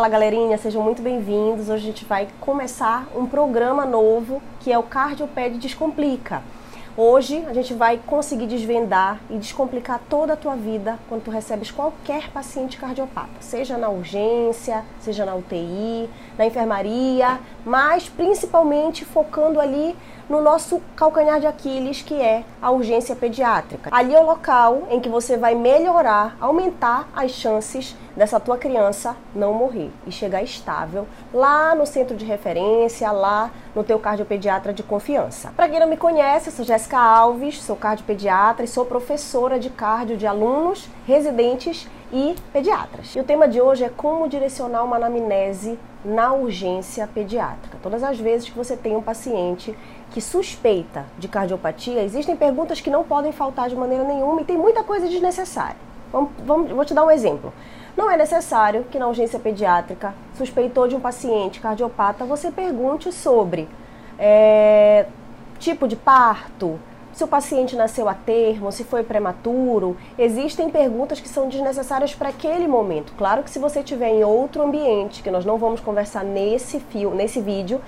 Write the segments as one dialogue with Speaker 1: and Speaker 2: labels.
Speaker 1: Fala galerinha, sejam muito bem-vindos. Hoje a gente vai começar um programa novo que é o Cardioped Descomplica. Hoje a gente vai conseguir desvendar e descomplicar toda a tua vida quando tu recebes qualquer paciente cardiopata, seja na urgência, seja na UTI, na enfermaria, mas principalmente focando ali no nosso calcanhar de Aquiles, que é a urgência pediátrica. Ali é o local em que você vai melhorar, aumentar as chances dessa tua criança não morrer e chegar estável lá no centro de referência, lá no teu cardiopediatra de confiança. Para quem não me conhece, eu sou Jéssica Alves, sou cardiopediatra e sou professora de cardio de alunos, residentes e pediatras. E o tema de hoje é como direcionar uma anamnese na urgência pediátrica. Todas as vezes que você tem um paciente que suspeita de cardiopatia, existem perguntas que não podem faltar de maneira nenhuma e tem muita coisa desnecessária. Vamos, vamos, vou te dar um exemplo. Não é necessário que na urgência pediátrica, suspeitou de um paciente cardiopata, você pergunte sobre é, tipo de parto, se o paciente nasceu a termo, se foi prematuro. Existem perguntas que são desnecessárias para aquele momento. Claro que se você estiver em outro ambiente, que nós não vamos conversar nesse fio, nesse vídeo,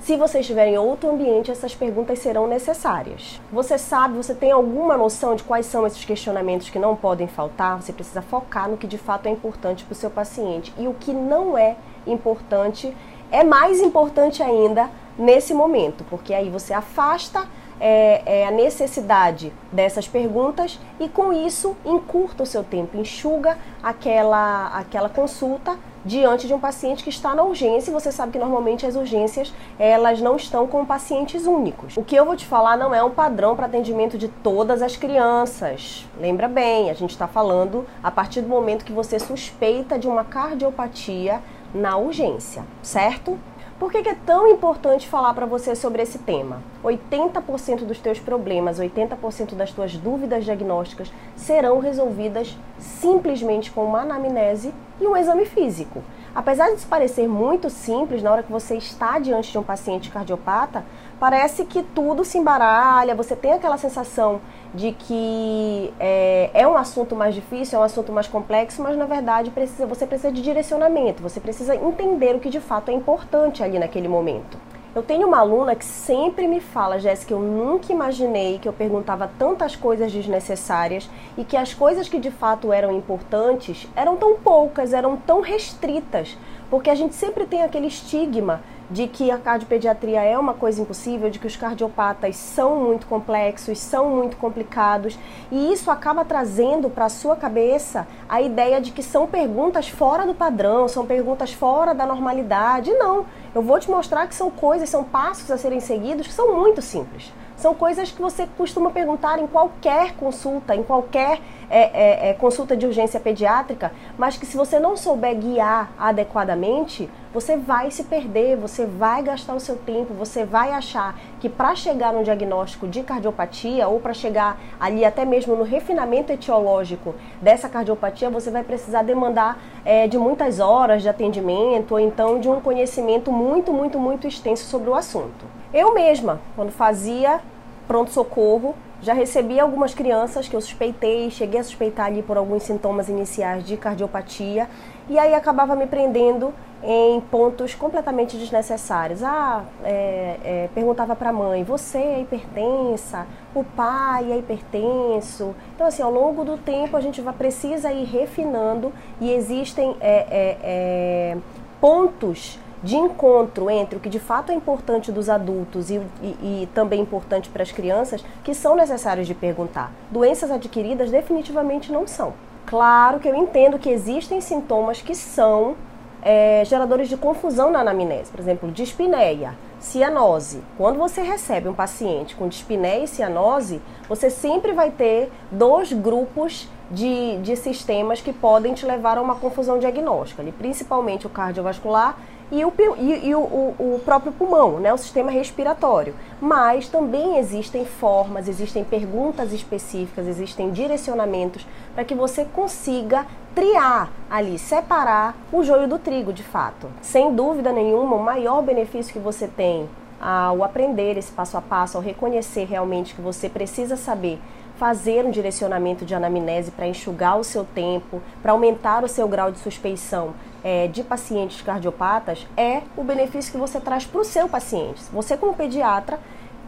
Speaker 1: se você estiver em outro ambiente, essas perguntas serão necessárias. Você sabe, você tem alguma noção de quais são esses questionamentos que não podem faltar? Você precisa focar no que de fato é importante para o seu paciente. E o que não é importante é mais importante ainda nesse momento, porque aí você afasta é, é, a necessidade dessas perguntas e com isso encurta o seu tempo, enxuga aquela, aquela consulta diante de um paciente que está na urgência você sabe que normalmente as urgências elas não estão com pacientes únicos. O que eu vou te falar não é um padrão para atendimento de todas as crianças. Lembra bem, a gente está falando a partir do momento que você suspeita de uma cardiopatia na urgência, certo? Por que, que, é tão importante falar para você sobre esse tema? 80% dos teus problemas, 80% das tuas dúvidas diagnósticas serão resolvidas simplesmente com uma anamnese e um exame físico. Apesar de parecer muito simples na hora que você está diante de um paciente cardiopata, parece que tudo se embaralha, você tem aquela sensação de que é, é, um assunto mais difícil, é um assunto mais complexo, mas na verdade precisa, você precisa de direcionamento, você precisa entender o que de fato é importante ali naquele momento. Eu tenho uma aluna que sempre me fala, Jéssica, eu nunca imaginei que eu perguntava tantas coisas desnecessárias e que as coisas que de fato eram importantes eram tão poucas, eram tão restritas, porque a gente sempre tem aquele estigma de que a cardiopediatria é uma coisa impossível, de que os cardiopatas são muito complexos, são muito complicados, e isso acaba trazendo para a sua cabeça a ideia de que são perguntas fora do padrão, são perguntas fora da normalidade. Não, eu vou te mostrar que são coisas, são passos a serem seguidos que são muito simples. São coisas que você costuma perguntar em qualquer consulta, em qualquer é, é, é, consulta de urgência pediátrica, mas que se você não souber guiar adequadamente, você vai se perder, você vai gastar o seu tempo, você vai achar que para chegar no diagnóstico de cardiopatia ou para chegar ali até mesmo no refinamento etiológico dessa cardiopatia, você vai precisar demandar é, de muitas horas de atendimento ou então de um conhecimento muito, muito, muito extenso sobre o assunto. Eu mesma, quando fazia pronto-socorro, já recebi algumas crianças que eu suspeitei, cheguei a suspeitar ali por alguns sintomas iniciais de cardiopatia, e aí acabava me prendendo em pontos completamente desnecessários. Ah, é, é, perguntava para a mãe: você é hipertensa? O pai é hipertenso? Então, assim, ao longo do tempo a gente vai, precisa ir refinando e existem é, é, é pontos de encontro entre o que de fato é importante dos adultos e, e, e também importante para as crianças, que são necessários de perguntar. Doenças adquiridas definitivamente não são. Claro que eu entendo que existem sintomas que são é, geradores de confusão na anamnese, por exemplo, dispneia, cianose. Quando você recebe um paciente com dispneia e cianose, você sempre vai ter dois grupos de, de sistemas que podem te levar a uma confusão diagnóstica, ali, principalmente o cardiovascular e o, e, e o, o, próprio pulmão, né, o sistema respiratório. Mas também existem formas, existem perguntas específicas, existem direcionamentos para que você consiga triar ali, separar o joio do trigo de fato. Sem dúvida nenhuma, o maior benefício que você tem ao aprender esse passo a passo, ao reconhecer realmente que você precisa saber fazer um direcionamento de anamnese para enxugar o seu tempo, para aumentar o seu grau de suspeição é, de pacientes cardiopatas, é o benefício que você traz para o seu paciente. Você, como pediatra,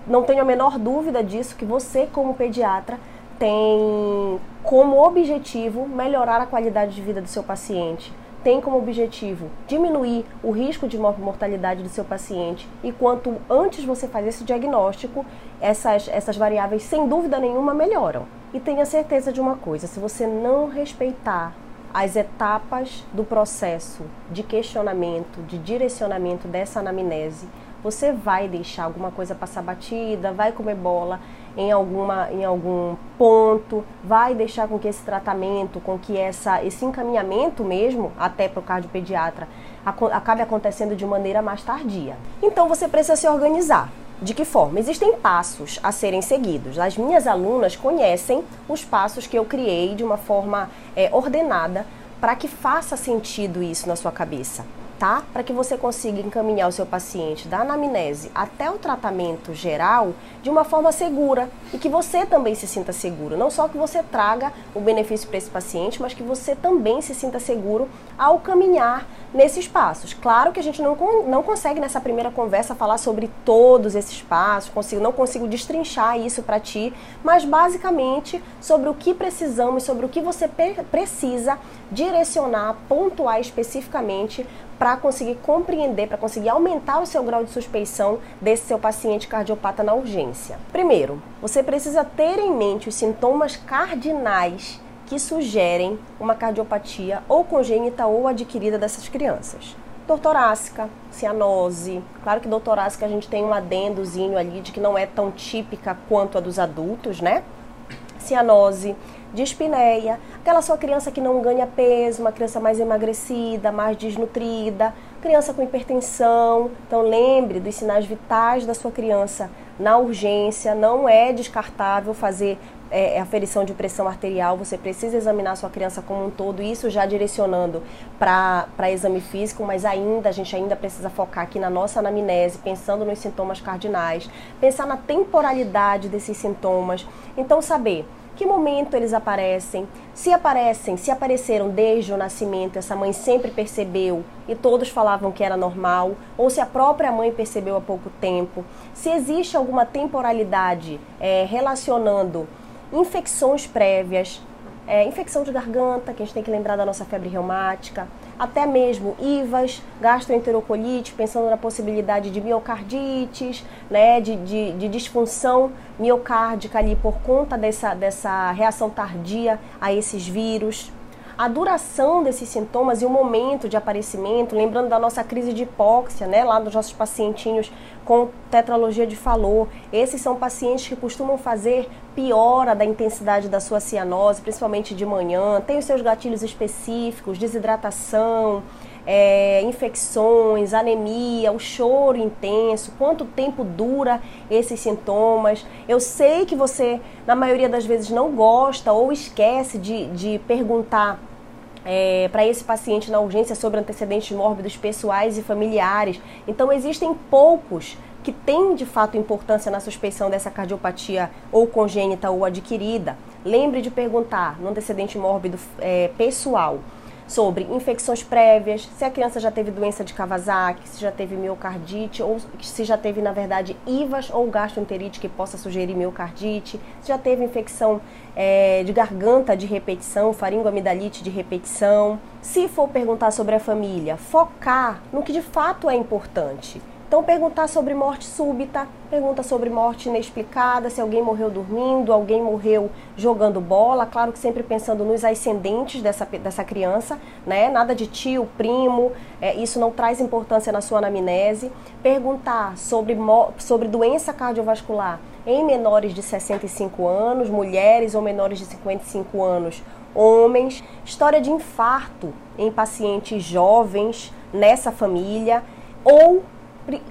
Speaker 1: não tenho a menor dúvida disso, que você, como pediatra, tem como objetivo melhorar a qualidade de vida do seu paciente, tem como objetivo diminuir o risco de mortalidade do seu paciente e quanto antes você faz esse diagnóstico, essas, essas variáveis sem dúvida nenhuma melhoram. E tenha certeza de uma coisa: se você não respeitar as etapas do processo de questionamento, de direcionamento dessa anamnese, você vai deixar alguma coisa passar batida, vai comer bola em, alguma, em algum ponto, vai deixar com que esse tratamento, com que essa, esse encaminhamento mesmo, até para o cardiopediatra, acabe acontecendo de maneira mais tardia. Então você precisa se organizar. De que forma? Existem passos a serem seguidos. As minhas alunas conhecem os passos que eu criei de uma forma é, ordenada para que faça sentido isso na sua cabeça tá? Para que você consiga encaminhar o seu paciente da anamnese até o tratamento geral de uma forma segura e que você também se sinta seguro. Não só que você traga o benefício para esse paciente, mas que você também se sinta seguro ao caminhar nesses passos. Claro que a gente não, não consegue nessa primeira conversa falar sobre todos esses passos, consigo, não consigo destrinchar isso para ti, mas basicamente sobre o que precisamos, sobre o que você precisa direcionar, pontuar especificamente para conseguir compreender, para conseguir aumentar o seu grau de suspeição desse seu paciente cardiopata na urgência. Primeiro, você precisa ter em mente os sintomas cardinais que sugerem uma cardiopatia ou congênita ou adquirida dessas crianças. Dor torácica, cianose. Claro que dor torácica a gente tem um adendozinho ali de que não é tão típica quanto a dos adultos, né? Cianose, dispneia, aquela sua criança que não ganha peso, uma criança mais emagrecida, mais desnutrida, criança com hipertensão. Então lembre dos sinais vitais da sua criança na urgência, não é descartável fazer é, é aferição de pressão arterial, você precisa examinar sua criança como um todo, isso já direcionando para exame físico, mas ainda a gente ainda precisa focar aqui na nossa anamnese, pensando nos sintomas cardinais, pensar na temporalidade desses sintomas. Então saber que momento eles aparecem, se aparecem, se apareceram desde o nascimento, essa mãe sempre percebeu e todos falavam que era normal, ou se a própria mãe percebeu há pouco tempo, se existe alguma temporalidade é, relacionando infecções prévias, é, infecção de garganta, que a gente tem que lembrar da nossa febre reumática, até mesmo IVAs, gastroenterocolite, pensando na possibilidade de miocardites, né, de, de, de disfunção miocárdica ali por conta dessa, dessa reação tardia a esses vírus a duração desses sintomas e o momento de aparecimento, lembrando da nossa crise de hipóxia, né, lá dos nossos pacientinhos com tetralogia de Fallot. Esses são pacientes que costumam fazer piora da intensidade da sua cianose, principalmente de manhã, tem os seus gatilhos específicos, desidratação, é, infecções, anemia, o choro intenso, quanto tempo dura esses sintomas. Eu sei que você, na maioria das vezes, não gosta ou esquece de, de perguntar é, para esse paciente na urgência sobre antecedentes mórbidos pessoais e familiares. Então, existem poucos que têm de fato importância na suspeição dessa cardiopatia ou congênita ou adquirida. Lembre de perguntar no antecedente mórbido é, pessoal sobre infecções prévias, se a criança já teve doença de Kawasaki, se já teve miocardite ou se já teve, na verdade, IVAS ou gastroenterite que possa sugerir miocardite, se já teve infecção é, de garganta de repetição, faringoamidalite de repetição. Se for perguntar sobre a família, focar no que de fato é importante. Então, perguntar sobre morte súbita, pergunta sobre morte inexplicada, se alguém morreu dormindo, alguém morreu jogando bola, claro que sempre pensando nos ascendentes dessa, dessa criança, né? Nada de tio, primo, é, isso não traz importância na sua anamnese. Perguntar sobre, sobre doença cardiovascular em menores de 65 anos, mulheres ou menores de 55 anos, homens. História de infarto em pacientes jovens nessa família ou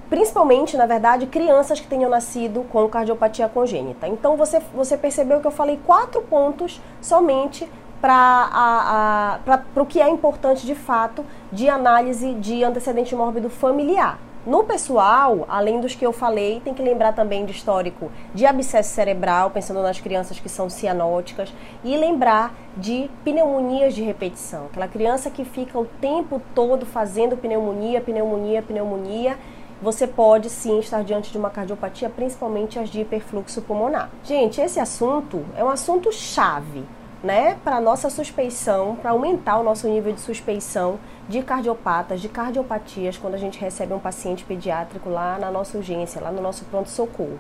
Speaker 1: principalmente, na verdade, crianças que tenham nascido com cardiopatia congênita. Então, você, você percebeu que eu falei quatro pontos somente para o que é importante de fato de análise de antecedente mórbido familiar. No pessoal, além dos que eu falei, tem que lembrar também de histórico de abscesso cerebral, pensando nas crianças que são cianóticas, e lembrar de pneumonias de repetição. Aquela criança que fica o tempo todo fazendo pneumonia, pneumonia, pneumonia você pode sim estar diante de uma cardiopatia, principalmente as de hiperfluxo pulmonar. Gente, esse assunto é um assunto chave, né, para nossa suspeição, para aumentar o nosso nível de suspeição de cardiopatas, de cardiopatias, quando a gente recebe um paciente pediátrico lá na nossa urgência, lá no nosso pronto-socorro.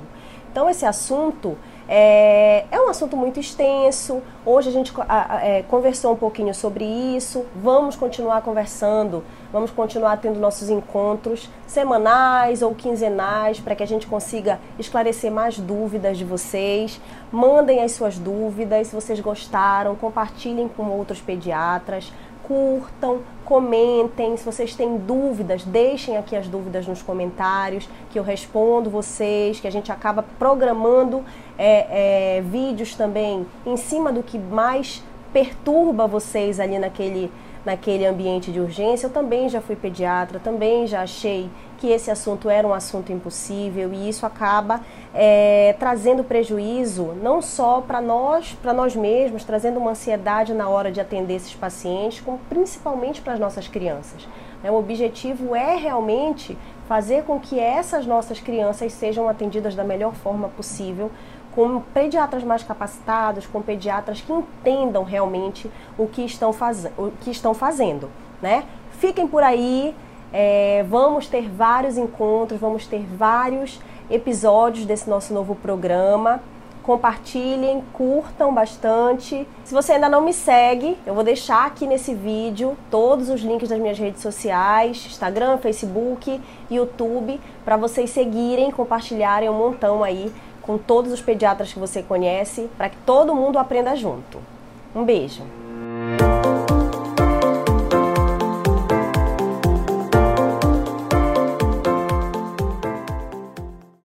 Speaker 1: Então, esse assunto é, é, um assunto muito extenso. Hoje a gente é, conversou um pouquinho sobre isso. Vamos continuar conversando, vamos continuar tendo nossos encontros semanais ou quinzenais para que a gente consiga esclarecer mais dúvidas de vocês. Mandem as suas dúvidas, se vocês gostaram, compartilhem com outros pediatras curtam, comentem. Se vocês têm dúvidas, deixem aqui as dúvidas nos comentários, que eu respondo vocês, que a gente acaba programando é, é, vídeos também em cima do que mais perturba vocês ali naquele naquele ambiente de urgência. Eu também já fui pediatra, também já achei que esse assunto era um assunto impossível e isso acaba é, trazendo prejuízo não só para nós, para nós mesmos, trazendo uma ansiedade na hora de atender esses pacientes, como principalmente para as nossas crianças. Né? O objetivo é realmente fazer com que essas nossas crianças sejam atendidas da melhor forma possível com pediatras mais capacitados, com pediatras que entendam realmente o que estão, faz... o que estão fazendo, né? Fiquem por aí, é, vamos ter vários encontros, vamos ter vários episódios desse nosso novo programa. Compartilhem, curtam bastante. Se você ainda não me segue, eu vou deixar aqui nesse vídeo todos os links das minhas redes sociais, Instagram, Facebook, YouTube, para vocês seguirem, compartilharem um montão aí com todos os pediatras que você conhece, para que todo mundo aprenda junto. Um beijo!